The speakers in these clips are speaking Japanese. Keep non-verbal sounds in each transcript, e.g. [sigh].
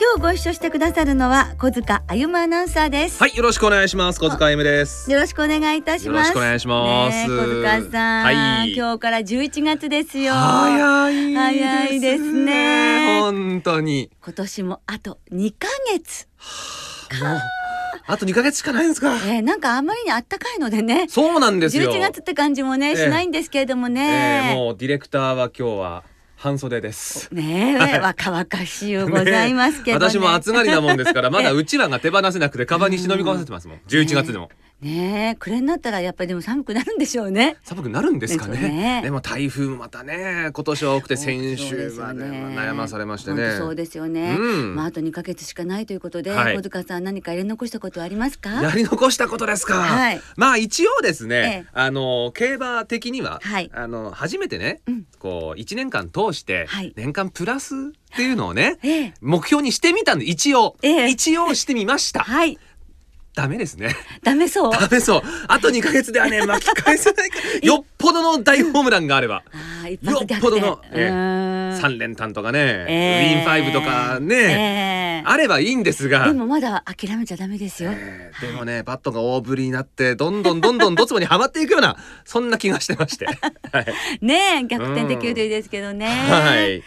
今日ご一緒してくださるのは小塚あゆまアナウンサーですはい、よろしくお願いします。小塚あゆむです。よろしくお願いいたしよますろしくお願いします。ねえ小塚さん、はい。今日から11月ですよ早い早いですね本当に。今年もあと2ヶ月 [sighs] もうあと2ヶ月しかないんですか。えー、なんかあんまりに暖かいのでねそうなんですよ。11月って感じもね、ええしないんですけれどもえね、ーもうディレクターは今日は半袖です。ねえ、はい若々しいよございますけどね私も暑がりなもんですから、まだうちわが手放せなくて、カバンに忍び込ませてますもん。[laughs] 11月でも。ねえ暮れになったらやっぱりでも寒くなるんでしょうね。寒くなるんですかね。ね。でも台風もまたね、今年は多くて先週まで悩まされましてね。そうですよね、うん。まああと2ヶ月しかないということで、はい。小塚さん何かやり残したことはありますか？やり残したことですか。はい。まあ一応ですね、ええ。あの競馬的には、はい。あの初めてね、うん。こう一年間通してはい。年間プラスっていうのをね、ええ。目標にしてみたんで一応、ええ。一応してみました。はいダメですね。ダメそう？ダメそう。あと2ヶ月ではね [laughs] 巻き返せないから。よっぽどの大ホームランがあれば。あよっぽどの三連単とかね、ええウィンファイブとかね、ええあればいいんですが。でもまだ諦めちゃダメですよ、えーでもねバットが大振りになってどんどんどんどんドツボにはまっていくようなそんな気がしてまして。[laughs] はい。ねえ逆転できるといいですけどね、はい。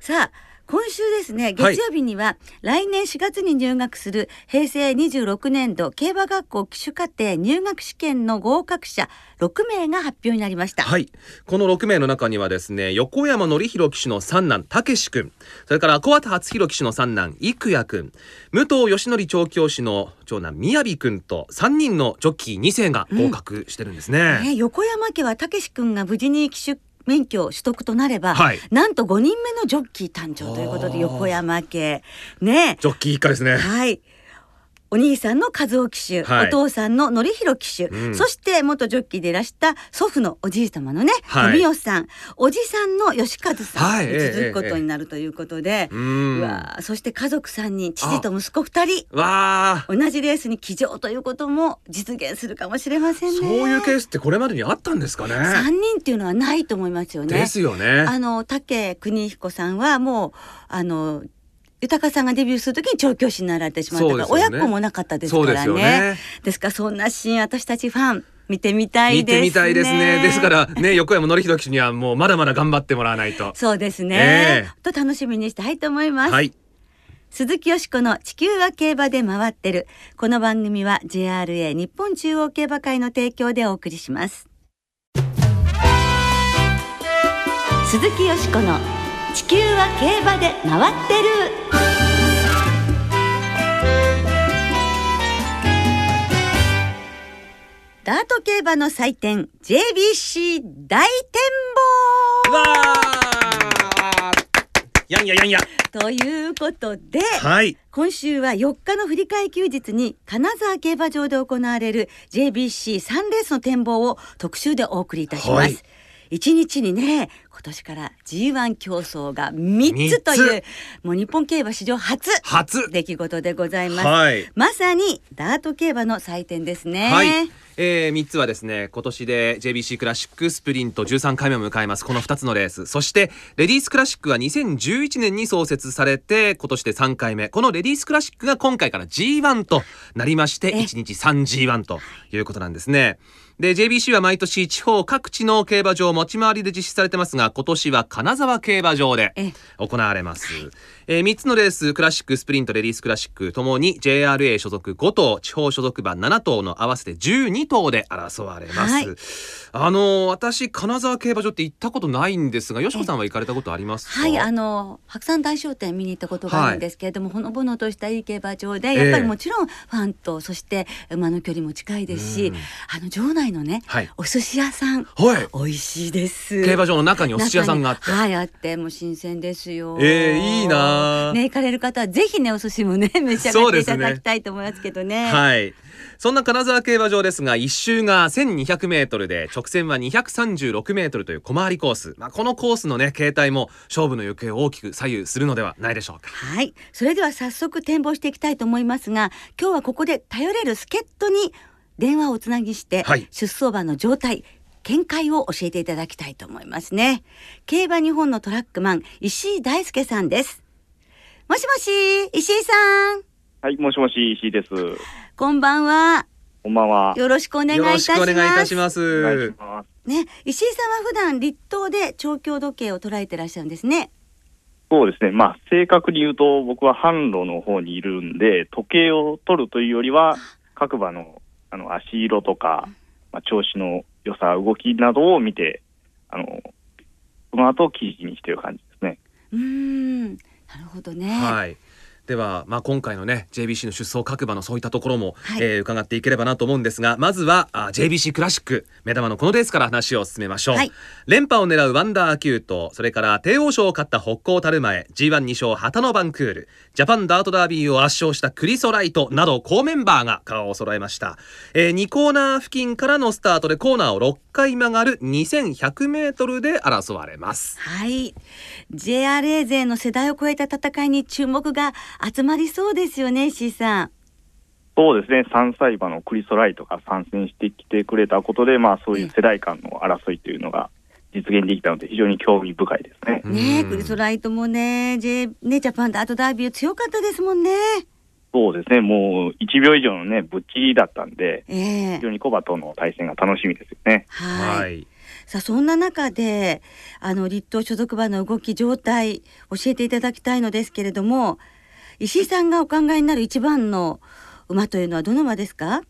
さあ今週ですね月曜日には、来年4月に入学する平成26年度競馬学校騎手課程入学試験の合格者6名が発表になりました、はい。この6名の中にはですね、横山則弘騎手の三男、たけし君、それから小畑初弘騎手の三男、生谷君、武藤義則調教師の長男、雅君と3人のジョッキー2世が合格してるんですね。ね、横山家はたけし君が無事に騎手免許取得となれば、はいなんと5人目のジョッキー誕生ということで横山家ねジョッキー一家ですね。はい。お兄さんの和夫騎手、はいお父さんの則弘騎手、うんそして元ジョッキーでいらした祖父のおじい様のね、はい富吉さん、おじさんの吉和さんはいに続くことになるということで、う。うんわあそして家族3人、父と息子2人、わあ。同じレースに騎乗ということも実現するかもしれませんね。そういうケースってこれまでにあったんですかね。3人っていうのはないと思いますよね。ですよね。あの武邦彦さんはもうあの豊さんがデビューするときに調教師になられてしまったから、ね親子もなかったですからねよね。ですからそんなシーン私たちファン見てみたい見ですね。てみたいですね。ですからね、横山則弘騎手にはもうまだまだ頑張ってもらわないと。そうですね。えと楽しみにしたいと思います。はい。鈴木よしこの地球は競馬で回ってる。この番組は JRA 日本中央競馬会の提供でお送りします。鈴木よしこの地球は競馬で回ってる。ダート競馬の祭典 JBC 大展望わあ。やんややんや。ということで、はい。今週は4日の振り替え休日に金沢競馬場で行われる JBC3 レースの展望を特集でお送りいたします。はい一日にね今年から G1 競争が3つという三もう日本競馬史上初初。出来事でございます、はい。まさにダート競馬の祭典ですね、はい。えー、3つはですね今年で JBC クラシックスプリント13回目を迎えますこの2つのレースそしてレディースクラシックは2011年に創設されて今年で3回目このレディースクラシックが今回から G1 となりましてえ1日 3G1 ということなんですね。で JBC は毎年地方各地の競馬場持ち回りで実施されてますが今年は金沢競馬場でえ。行われます、えー、3つのレースクラシックスプリントレディースクラシックともに JRA 所属5頭地方所属馬7頭の合わせて12頭で争われます、はい。あのー私金沢競馬場って行ったことないんですがよしこさんは行かれたことありますか？はい、あの白山大商店見に行ったことがあるんですけれども、ほのぼのとしたいい競馬場で、やっぱりもちろんファンとそして馬の距離も近いですし、うん。あの場内のね、はい。お寿司屋さんはい。美味しいです。競馬場の中にお寿司屋さんがあって。中にはいあってもう新鮮ですよ。えーいいなあね行かれる方はぜひねお寿司もね [laughs] 召し上がっていただきたいと思いますけどね。はい。そんな金沢競馬場ですが一周が1200メートルで直線は236メートルという小回りコース。まあこのコースのね形態も勝負の行方を大きく左右するのではないでしょうか。はい。それでは早速展望していきたいと思いますが、今日はここで頼れる助っ人に電話をつなぎして、はい出走馬の状態、見解を教えていただきたいと思いますね。競馬日本のトラックマン、石井大輔さんです。もしもし、石井さん。はい、もしもし、石井です。こんばんは。こんばんは。よろしくお願いいたします。しくお願いいたします。ね、石井さんは普段立東で調教時計を捉えてらっしゃるんですね。そうですね。まあ、正確に言うと、僕は販路の方にいるんで、時計を取るというよりは、各馬の、あの、足色とか、まあ、調子の良さ、動きなどを見て、あの、その後記事にしている感じですね。うーん、なるほどね。はい。では、まあ、今回のね JBC の出走各馬のそういったところも、はい。えー伺っていければなと思うんですがまずはあ JBC クラシック目玉のこのレースから話を進めましょう、はい。連覇を狙うワンダーキュートそれから帝王賞を勝った北高たる前 G12 勝旗のバンクールジャパンダートダービーを圧勝したクリソライトなど好メンバーが顔を揃えました、え2コーナー付近からのスタートでコーナーを6回曲がる2100メートルで争われます。はい。JRA 勢の世代を超えた戦いに注目が集まりそうですよね、石井さん。そうですね。3歳馬のクリソライトが参戦してきてくれたことで、まあ、そういう世代間の争いというのが実現できたので、非常に興味深いですね。ねクリソライトもね、J、ね、ジャパンダートダービー強かったですもんね。そうですね。もう1秒以上のね、ぶっちぎりだったんで、ええ非常にコバとの対戦が楽しみですよね。はい。はいさあ、そんな中で、あの、立東所属馬の動き、状態、教えていただきたいのですけれども、石井さんがお考えになる一番の馬というのはどの馬ですか？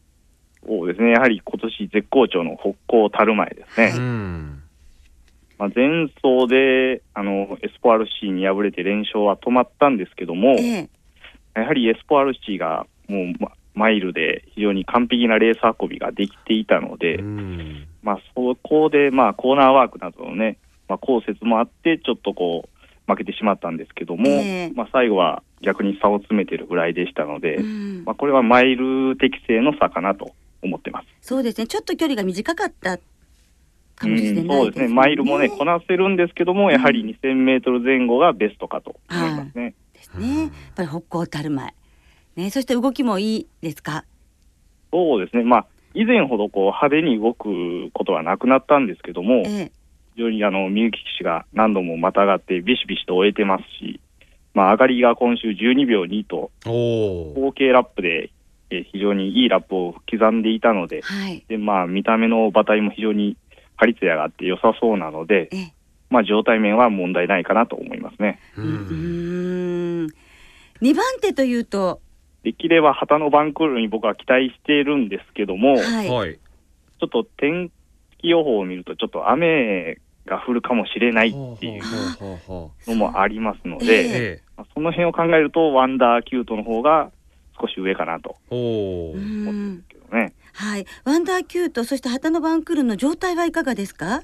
そうですね。やはり今年絶好調の北高たる前ですね。うんまあ、前走で、あの、エスポ RC に敗れて連勝は止まったんですけども、ええやはりエスポ RC がもう、まマイルで非常に完璧なレース運びができていたので、うんまあ、そこで、まあ、コーナーワークなどのね、まあ、降雪もあって、ちょっとこう、負けてしまったんですけども、ええまあ、最後は逆に差を詰めてるぐらいでしたので、うんまあ、これはマイル適正の差かなと思ってます。そうですね。ちょっと距離が短かったかうもしれないんそうですね、マイルもね、こなせるんですけども、やはり2000メートル前後がベストかと思いますね。ですね。やっぱり北高たる前。ね、そして動きもいいですか？そうですね、まあ、以前ほどこう派手に動くことはなくなったんですけども、ええ非常にあの、みゆき騎手が何度もまたがってビシビシと終えてますし、まあ、上がりが今週12秒2と、合計ラップでえー非常にいいラップを刻んでいたので、はい。で、まあ、見た目の馬体も非常に張り艶があって良さそうなので、ええ。まあ、状態面は問題ないかなと思いますね。ううんーん。二番手というと、できれば旗のバンクールに僕は期待しているんですけども、ちはい。はいょっと天気予報を見ると、ちょっと雨が降るかもしれないっていうのもありますのえで、その辺を考えると、ワンダーキュートの方が少し上かなと思うんんで。すけどね。はい。ワンダーキュート、そして旗のバンクールの状態はいかがですか？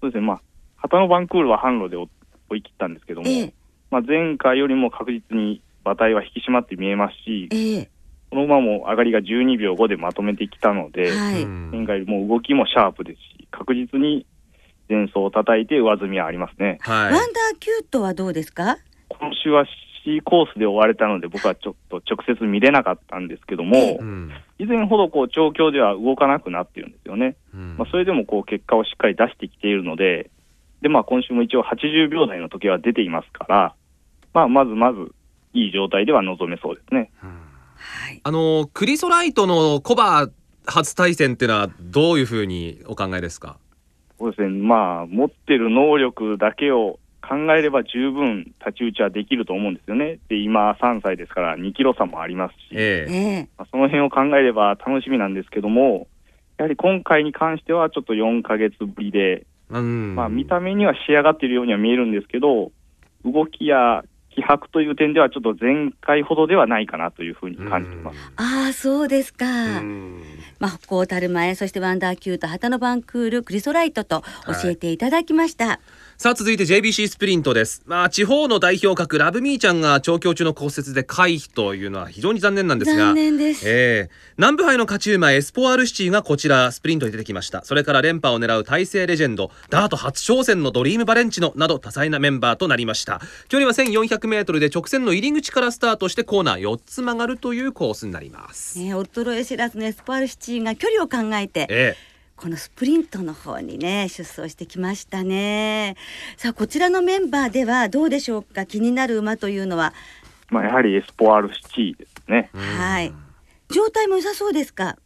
そうですね、まあ、旗のバンクールは販路で追追い切ったんですけども、ええ。まあ、前回よりも確実に馬体は引き締まって見えますし、ええ。この馬も上がりが12秒5でまとめてきたので、はい。うん前回よりも動きもシャープですし、確実に前走を叩いて上積みはありますね。はいワンダーキュートはどうですか？今週は C コースで追われたので、僕はちょっと直接見れなかったんですけども、ええうん以前ほどこう調教では動かなくなっているんですよね。うんまあ、それでもこう結果をしっかり出してきているので、でまあ、今週も一応80秒台の時は出ていますから、まあ、まずまずいい状態では臨めそうですね。はい。あのクリソライトのコバ初対戦っていうのはどういうふうにお考えですか？そうですね、まあ、持ってる能力だけを考えれば十分太刀打ちはできると思うんですよね。で、今3歳ですから2キロ差もありますし、ええええ。まあその辺を考えれば楽しみなんですけども、やはり今回に関してはちょっと4ヶ月ぶりで、うんまあ、見た目には仕上がっているようには見えるんですけど、動きや気迫という点ではちょっと前回ほどではないかなというふうに感じてます。ああ、そうですか。うんまあ、北高たる前、そしてワンダーキュート、旗のバンクール、クリソライトと教えていただきました。さあ続いて JBC スプリントです。まあ地方の代表格ラブミーちゃんが調教中の骨折で回避というのは非常に残念なんですが残念です、ええ。南部杯の勝ち馬エスポワールシティがこちらスプリントに出てきました。それから連覇を狙うタイセイレジェンドダート初挑戦のドリームバレンチノなど多彩なメンバーとなりました。距離は 1400m で直線の入り口からスタートしてコーナー4つ曲がるというコースになります、ね、衰え知らずのエスポワールシティが距離を考えてええこのスプリントの方にね出走してきましたね。さあこちらのメンバーではどうでしょうか？気になる馬というのは、まあ、やはりエスポアールシティですね。うんはい。状態も良さそうですか？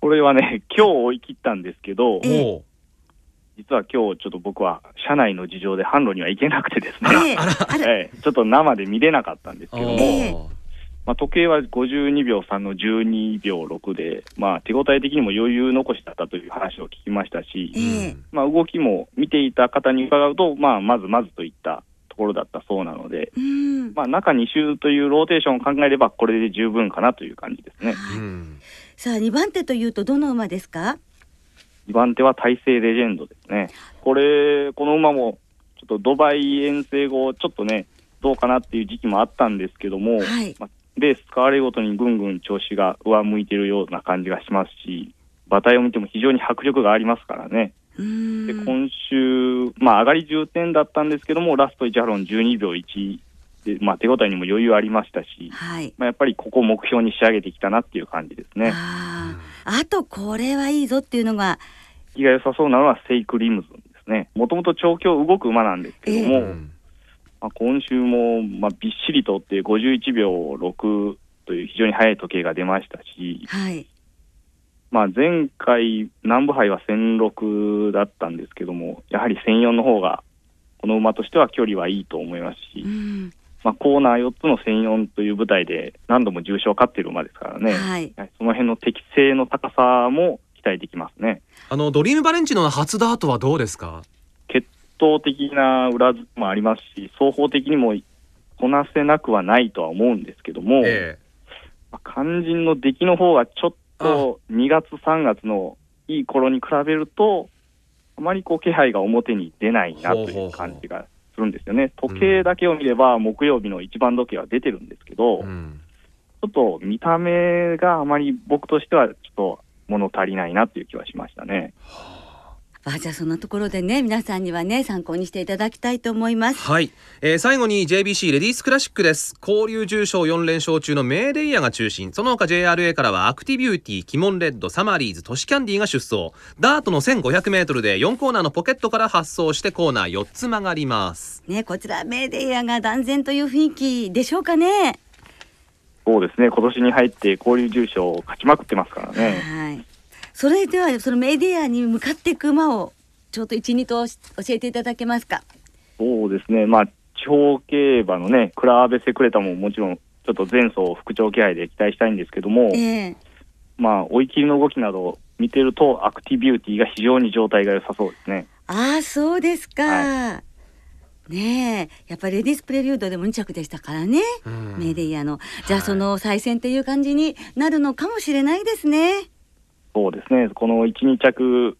これはね、今日追い切ったんですけど、ええ。おう。実は今日ちょっと僕は車内の事情で販路には行けなくてですね、ええ。あらええちょっと生で見れなかったんですけども、ええまあ、時計は52秒3の12秒6で、まあ、手応え的にも余裕残しだったという話を聞きましたし、ええ。まあ、動きも見ていた方に伺うと、まあ、まずまずといったところだったそうなので、うん、まあ、中2周というローテーションを考えれば、これで十分かなという感じですね。はい。うん。さあ2番手というとどの馬ですか？2番手は大勢レジェンドですね。これ、この馬も、ちょっとドバイ遠征後、ちょっとね、どうかなっていう時期もあったんですけども、はい。まあ、レース変わるごとにぐんぐん調子が上向いているような感じがしますし、馬体を見ても非常に迫力がありますからね。うんで、今週、まあ、上がり10点だったんですけども、ラスト1ハロン12秒1で、まあ、手応えにも余裕ありましたし、はいまあ、やっぱりここを目標に仕上げてきたなっていう感じですね。あーあとこれはいいぞっていうのが気が良さそうなのはセイクリムズンですね。もともと調教動く馬なんですけども、うんまあ、今週も、まあ、びっしりとって51秒6という非常に速い時計が出ましたし、はい。まあ、前回南部杯は1006だったんですけども、やはり1004の方がこの馬としては距離はいいと思いますし、うん。まあ、コーナー4つの1004という舞台で何度も重賞を勝っている馬ですからね、はい。はいその辺の適正の高さも期待できますね。あのドリームバレンチノの初ダートはどうですか？決闘的な裏付けもありますし、双方的にもこなせなくはないとは思うんですけども、えまあ肝心の出来の方がちょっと2月、3月のいい頃に比べると、あまりこう気配が表に出ないなという感じがするんですよね。時計だけを見れば、木曜日の一番時計は出てるんですけど、えうん。ちょっと見た目があまり僕としてはちょっと物足りないなという気はしましたね。あじゃあそのところでね皆さんにはね参考にしていただきたいと思います。はい、えー最後に JBC レディースクラシックです。交流重賞4連勝中のメーデイアが中心。その他 JRA からはアクティビューティキモンレッドサマリーズトシキャンディが出走。ダートの 1500m で4コーナーのポケットから発走してコーナー4つ曲がります。ねこちらメーデイアが断然という雰囲気でしょうかね。そうですね、今年に入って交流重賞を勝ちまくってますからね。はいそれではそのメーデイアに向かっていく馬をちょっと一二と教えていただけますか？そうですね、まあ、地方競馬のね、クラーベセクレタももちろん、ちょっと前走復調気配で期待したいんですけども、ええ。まあ、追い切りの動きなどを見てると、アクティビューティーが非常に状態が良さそうですね。ああそうですか、ねえやっぱりレディースプレリュードでも2着でしたからね、うん。メーデイヤの。じゃあはいその再戦っていう感じになるのかもしれないですねそうですね、この1、2着、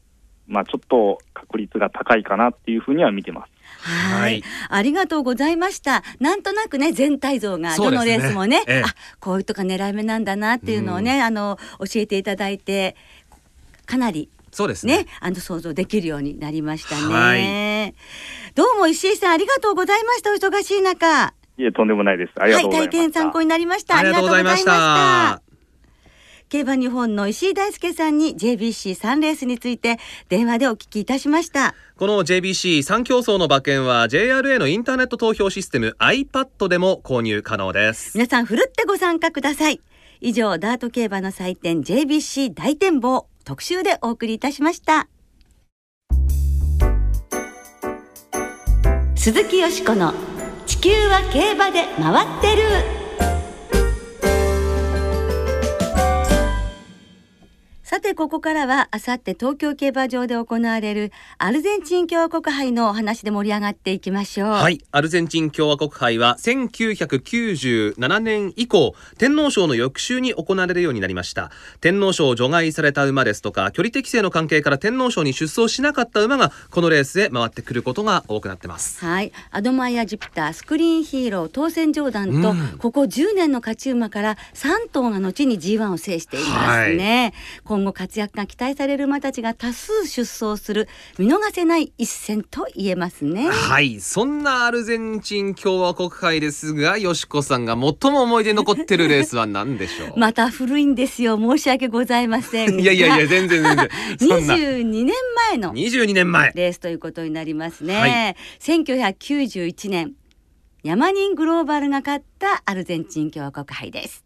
まあ、ちょっと確率が高いかなっていうふうには見てます。はい。はい。ありがとうございました。なんとなくね全体像がどのレースもねええ。あこういうとか狙い目なんだなっていうのをね、あの教えていただいてかなりそうですね。ねあの想像できるようになりましたはね、どうも石井さんありがとうございました。お忙しい中。いえ、とんでもないです。ありがとうございはい、ました。体験参考になりました。ありがとうございましありがとうございましたた競馬日本の石井大輔さんに JBC3 レースについて電話でお聞きいたしました。この JBC3 競争の馬券は JRA のインターネット投票システム iPad でも購入可能です皆さん、ふるってご参加ください。以上、ダート競馬の祭典 JBC 大展望特集でお送りいたしました。鈴木よしこの地球は競馬で回ってる。てここからはあさって東京競馬場で行われるアルゼンチン共和国杯のお話で盛り上がっていきましょう。はい。アルゼンチン共和国杯は1997年以降天皇賞の翌週に行われるようになりました。天皇賞を除外された馬ですとか距離適正の関係から天皇賞に出走しなかった馬がこのレースへ回ってくることが多くなってます。はい、アドマイヤ・ジュピタースクリーンヒーロー当選ジョーダンと、うん。ここ10年の勝ち馬から3頭が後に G1 を制していますね、今後活躍が期待される馬たちが多数出走する見逃せない一戦と言えますね。はい。そんなアルゼンチン共和国杯ですがよしこさんが最も思い出に残ってるレースは何でしょう、[laughs] また古いんですよ申し訳ございません。いやいやいや全然全然。[laughs] そんな。22年前の22年前。レースということになりますね、はい。1991年ヤマニングローバルが勝ったアルゼンチン共和国杯です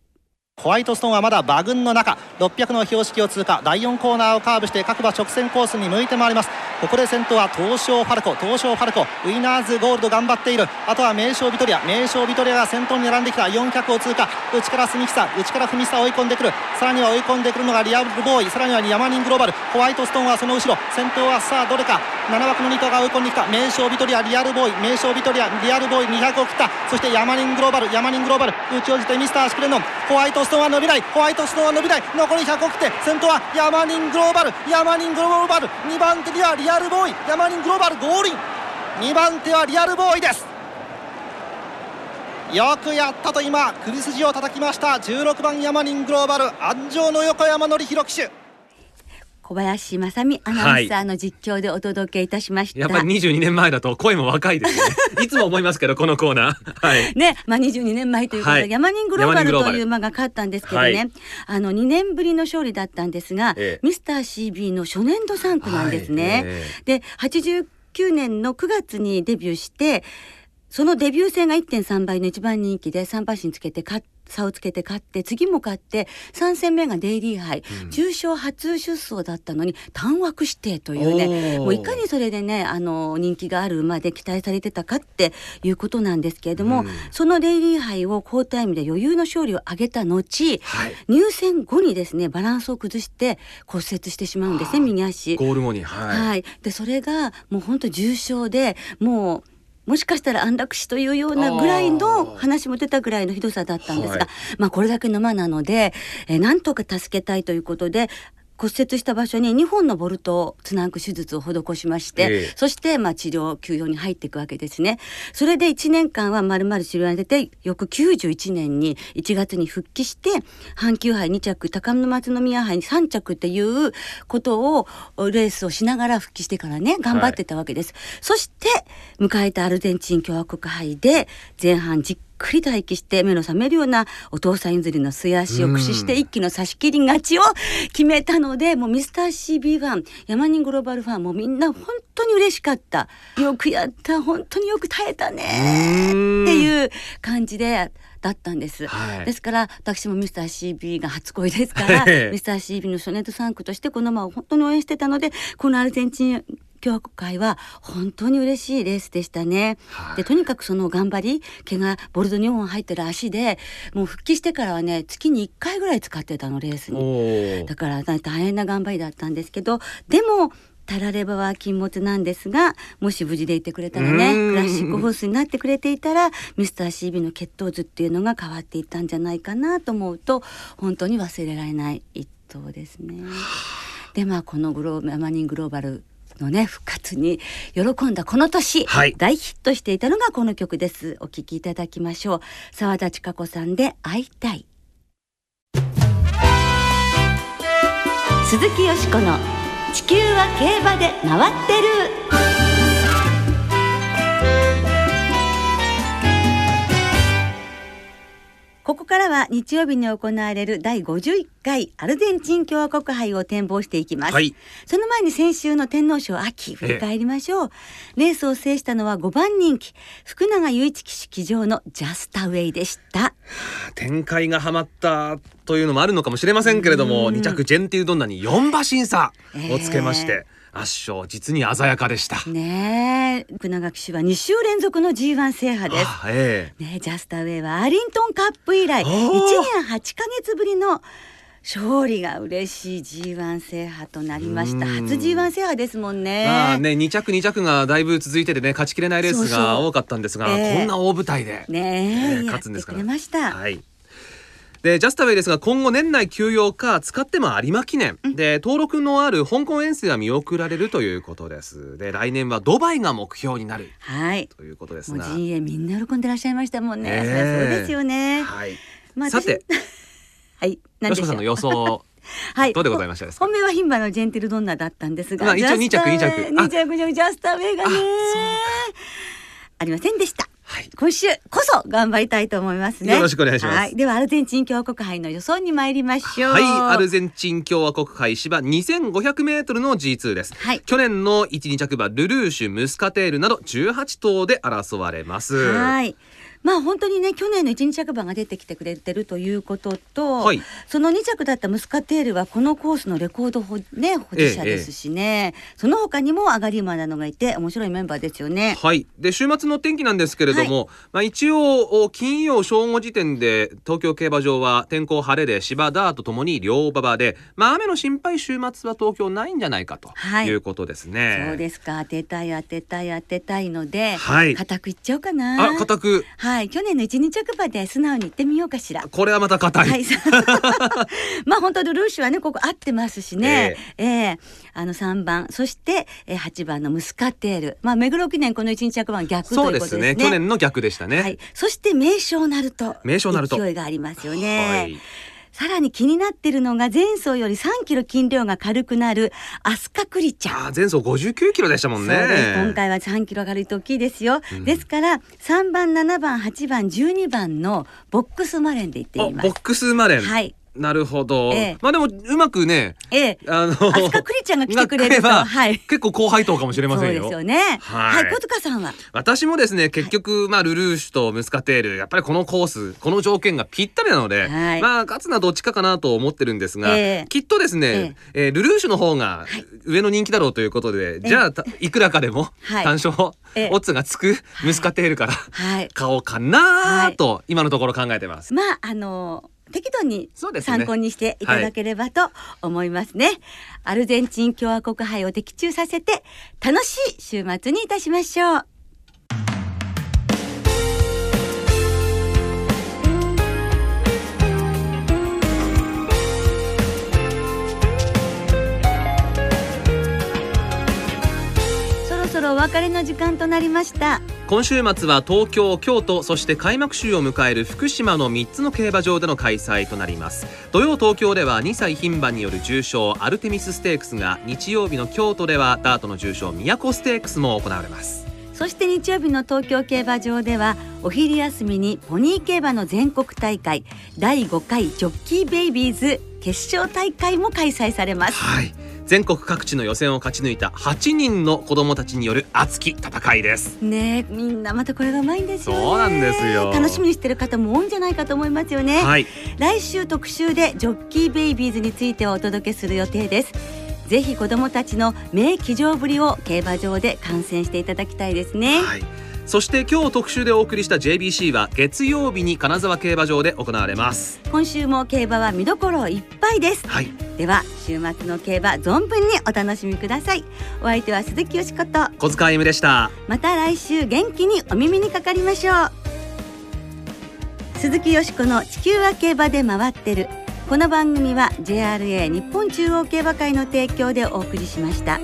ホワイトストーンはまだ馬群の中。600の標識を通過。第4コーナーをカーブして各馬直線コースに向いてまいります。ここで先頭は東証ファルコ。東証ファルコ。ウィナーズゴールド頑張っている。あとは名将ビトリア。名将ビトリアが先頭に並んできた。400を通過。内から杉久内から文久追い込んでくる。さらには追い込んでくるのがリアルボーイ。さらにはヤマニングローバル。ホワイトストーンはその後ろ。先頭はさあどれか。7枠の2頭が追い込んできた。名将ビトリアリアルボーイ。名将ビトリアリアルボーイ。200を切った。そしてヤマニングローバル。ヤマニングローバル。内をじてミスターシクレノン。ホワイトストーンは伸びない。ホワイトストーンは伸びない。残り100を切って先頭はヤマニングローバル。ヤマニングローバル。2番手にはリアルボーイ。ヤマニングローバルゴールイン。2番手はリアルボーイです。よくやったと今首筋を叩きました。16番ヤマニングローバル。安城の横山典弘騎手。小林正美アナウンサーの実況でお届けいたしました。やっぱり22年前だと声も若いですね。[laughs] いつも思いますけどこのコーナー。はい。ね、まあ、22年前ということで、はい。ヤマニングローバルという馬が勝ったんですけどね、はい。あの2年ぶりの勝利だったんですが、ええ。ミスター CB の初年度3区なんですね。はいえで89年の9月にデビューしてそのデビュー戦が1.3倍の一番人気で3馬身つけて勝っ差をつけて勝って次も勝って3戦目がデイリー杯、うん。重賞初出走だったのに単枠指定というねもういかにそれでねあの人気がある馬で期待されてたかっていうことなんですけれども、うん。そのデイリー杯を好タイムで余裕の勝利を挙げた後はい。入選後にですねバランスを崩して骨折してしまうんですね右足。ゴール後にはい、はい、でそれがもう本当重症でもうもしかしたら安楽死というようなぐらいの話も出たぐらいのひどさだったんですが、はい。まあこれだけの馬なので、えーなんとか助けたいということで骨折した場所に2本のボルトをつなぐ手術を施しまして、ええそしてまあ治療休養に入っていくわけですね。それで1年間はまるまる治療が出て翌91年に1月に復帰して阪急杯2着高松宮杯に3着っていうことをレースをしながら復帰してからね頑張ってたわけです。そして迎えたアルゼンチン共和国杯で前半じっくり待機して目の覚めるようなお父さん譲りの末足を駆使してうん一気の差し切り勝ちを決めたのでもうミスター CB ファンヤマニングローバルファンもみんな本当に嬉しかった。よくやった本当によく耐えたね。ってういう感じでだったんです。はい。ですから私もミスター CB が初恋ですからええ [laughs] ミスター CB の初ネット3区としてこの馬を本当に応援してたのでこのアルゼンチン共和国会は本当に嬉しいレースでしたね。はいでとにかくその頑張り毛がボルト2本入ってる足でもう復帰してからはね月に1回ぐらい使ってたのレースに。だから大変な頑張りだったんですけどでもたらればは禁物なんですがもし無事でいてくれたらねうんクラシックホースになってくれていたらミスター CB の血統図っていうのが変わっていったんじゃないかなと思うと本当に忘れられない一頭ですね。でまあこのグローマニングローバルのね復活に喜んだこの年、はい。大ヒットしていたのがこの曲です。お聴きいただきましょう。沢田千佳子さんで会いたい。鈴木よしこの地球は競馬で回ってるここからは日曜日に行われる第51回アルゼンチン共和国杯を展望していきます、はい。その前に先週の天皇賞秋振り返りましょう、レースを制したのは5番人気福永祐一騎手騎乗のジャスタウェイでした。展開がはまったというのもあるのかもしれませんけれどもうん。2着ジェンティルドンナに4馬身差をつけまして、圧勝実に鮮やかでした。ねえ福永騎手は2週連続の G1 制覇です。あえね、ジャスタウェイはアーリントンカップ以来おー。1年8ヶ月ぶりの勝利が嬉しい G1 制覇となりました。うん。初 G1 制覇ですもんね。まあね2着2着がだいぶ続いててね勝ちきれないレースが多かったんですがええ。こんな大舞台で。ねえ、えーや勝つんですから。ました、はいでジャスタウェイですが今後年内休養か使っても有馬記念、で登録のある香港遠征は見送られるということです。で来年はドバイが目標になる。はい。ということですもうが陣営みんな喜んでらっしゃいましたもんね、ええ。そうですよね、はい。まあさて。私 [laughs] はい。何でしょう。さんの予想 [laughs] はい。どうでございましたですか？本命は牝馬のジェンティルドンナだったんですが、まあ一応二着ジャスタ二着。二着のジャスタウェイがね。ありませんでしたはい。今週こそ頑張りたいと思いますね。よろしくお願いします。はい、ではアルゼンチン共和国杯の予想に参りましょう。はい、アルゼンチン共和国杯芝2500メートルの G2 です。はい。去年の1、2着馬ルルーシュ、ムスカテールなど18頭で争われます。はい。まあ本当にね去年の一日着馬が出てきてくれてるということと、はい。その2着だったムスカテールはこのコースのレコード保,、ね、保持者ですしね、その他にも上がり馬などがいて面白いメンバーですよね。はい、で週末の天気なんですけれども、まあ一応お金曜正午時点で東京競馬場は天候晴れで芝ダートともに両馬場で、まあ雨の心配週末は東京ないんじゃないかとはい。いうことですね。そうですか。当てたい当てたい当てたいので、はい。固くいっちゃおうかな。あ、固く。はい去年の一日着馬で素直に言ってみようかしら。これはまた硬い。はい、[laughs] まあ本当ルルーシュはねここ合ってますしね、ええ。あの3番。そして、えー、8番のムスカテール。まあ目黒記念この一日着番逆とそうでいうことですね。すね。去年の逆でしたね。はい、そして名称なると名称なると勢いがありますよね、はいさらに気になってるのが前走より3キロ斤量が軽くなるアスカクリちゃん。前走59キロでしたもんね。今回は3キロ軽いと大きいですよ、うん。ですから3番7番8番12番のボックスマレンで言ってあみます。ボックスマレン。はいなるほど。ええまあでもうまくね、ええあのアスカクリちゃんが来てくれるとが来ばはい結構高配当かもしれませんよ。そうですよね。ははいい、小塚さんは？私もですね結局、まあルルーシュとムスカテールやっぱりこのコースこの条件がぴったりなので、はいまあ勝つのはどっちかかなと思ってるんですが、ええきっとですね、えールルーシュの方が上の人気だろうということで、じゃあたいくらかでもはい単勝、ええオッズがつくムスカテールからはい。買おうかなと今のところ考えてます。まあ、あの。適度に参考にしていただければと思いますね。アルゼンチン共和国杯を的中させて楽しい週末にいたしましょう。そろそろお別れの時間となりました。今週末は東京京都そして開幕週を迎える福島の3つの競馬場での開催となります。土曜東京では2歳牝馬による重賞アルテミスステークスが日曜日の京都ではダートの重賞都ステークスも行われます。そして日曜日の東京競馬場ではお昼休みにポニー競馬の全国大会第5回ジョッキーベイビーズ決勝大会も開催されます。はい全国各地の予選を勝ち抜いた8人の子供たちによる熱き戦いです。ねえみんなまたこれがうまいんですよね。そうなんですよ。楽しみにしてる方も多いんじゃないかと思いますよね、はい。来週特集でジョッキーベイビーズについてお届けする予定です。ぜひ子供たちの名騎乗ぶりを競馬場で観戦していただきたいですね。はいそして今日特集でお送りした JBC は月曜日に金沢競馬場で行われます。今週も競馬は見どころいっぱいです。はい。では週末の競馬存分にお楽しみください。お相手は鈴木よしこと。小塚あでした。また来週元気にお耳にかかりましょう。鈴木よしこの地球は競馬で回ってる。この番組は JRA 日本中央競馬会の提供でお送りしました。